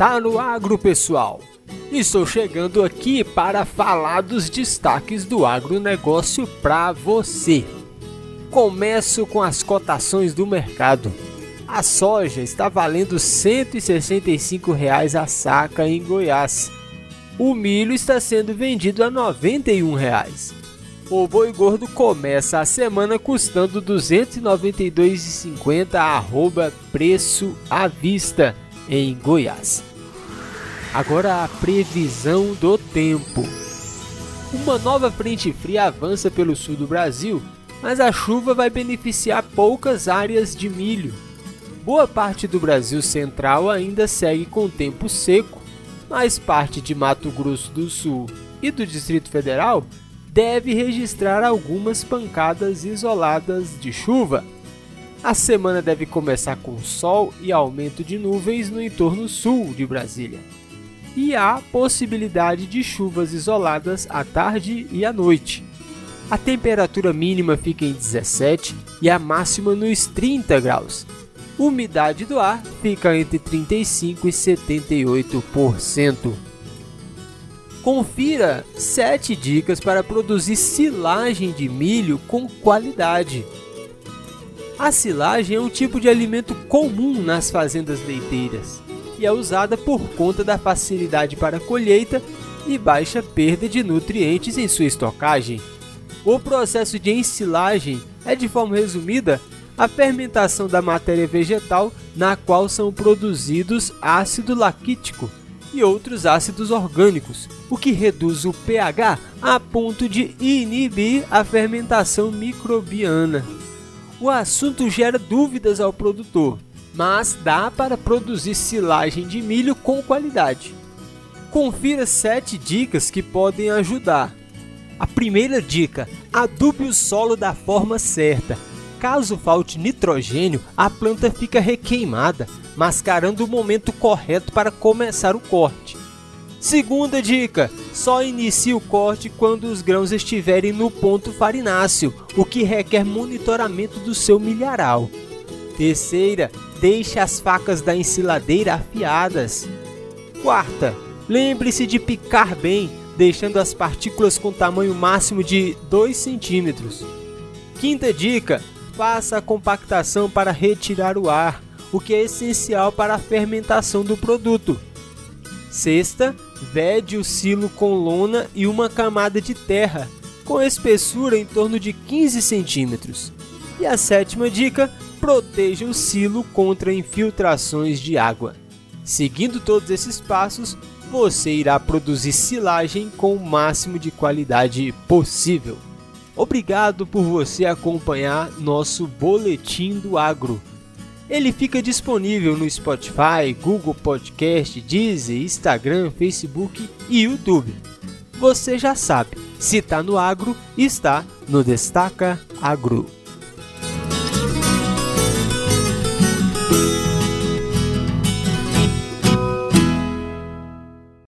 Está no agro, pessoal. Estou chegando aqui para falar dos destaques do agronegócio para você. Começo com as cotações do mercado. A soja está valendo 165 reais a saca em Goiás. O milho está sendo vendido a 91 reais. O boi gordo começa a semana custando R$ 292,50 arroba preço à vista em Goiás. Agora a previsão do tempo. Uma nova frente fria avança pelo sul do Brasil, mas a chuva vai beneficiar poucas áreas de milho. Boa parte do Brasil central ainda segue com tempo seco, mas parte de Mato Grosso do Sul e do Distrito Federal deve registrar algumas pancadas isoladas de chuva. A semana deve começar com sol e aumento de nuvens no entorno sul de Brasília e há possibilidade de chuvas isoladas à tarde e à noite. A temperatura mínima fica em 17 e a máxima nos 30 graus. Umidade do ar fica entre 35 e 78%. Confira 7 dicas para produzir silagem de milho com qualidade. A silagem é um tipo de alimento comum nas fazendas leiteiras é usada por conta da facilidade para colheita e baixa perda de nutrientes em sua estocagem. O processo de ensilagem é, de forma resumida, a fermentação da matéria vegetal na qual são produzidos ácido lactítico e outros ácidos orgânicos, o que reduz o pH a ponto de inibir a fermentação microbiana. O assunto gera dúvidas ao produtor, mas dá para produzir silagem de milho com qualidade. Confira 7 dicas que podem ajudar. A primeira dica: adube o solo da forma certa. Caso falte nitrogênio, a planta fica requeimada, mascarando o momento correto para começar o corte. Segunda dica: só inicie o corte quando os grãos estiverem no ponto farináceo, o que requer monitoramento do seu milharal. Terceira, deixe as facas da ensiladeira afiadas. Quarta, lembre-se de picar bem, deixando as partículas com tamanho máximo de 2 centímetros. Quinta dica, faça a compactação para retirar o ar, o que é essencial para a fermentação do produto. Sexta, vede o silo com lona e uma camada de terra, com espessura em torno de 15 centímetros. E a sétima dica, proteja o silo contra infiltrações de água. Seguindo todos esses passos, você irá produzir silagem com o máximo de qualidade possível. Obrigado por você acompanhar nosso Boletim do Agro. Ele fica disponível no Spotify, Google Podcast, Deezer, Instagram, Facebook e YouTube. Você já sabe, se está no agro, está no Destaca Agro.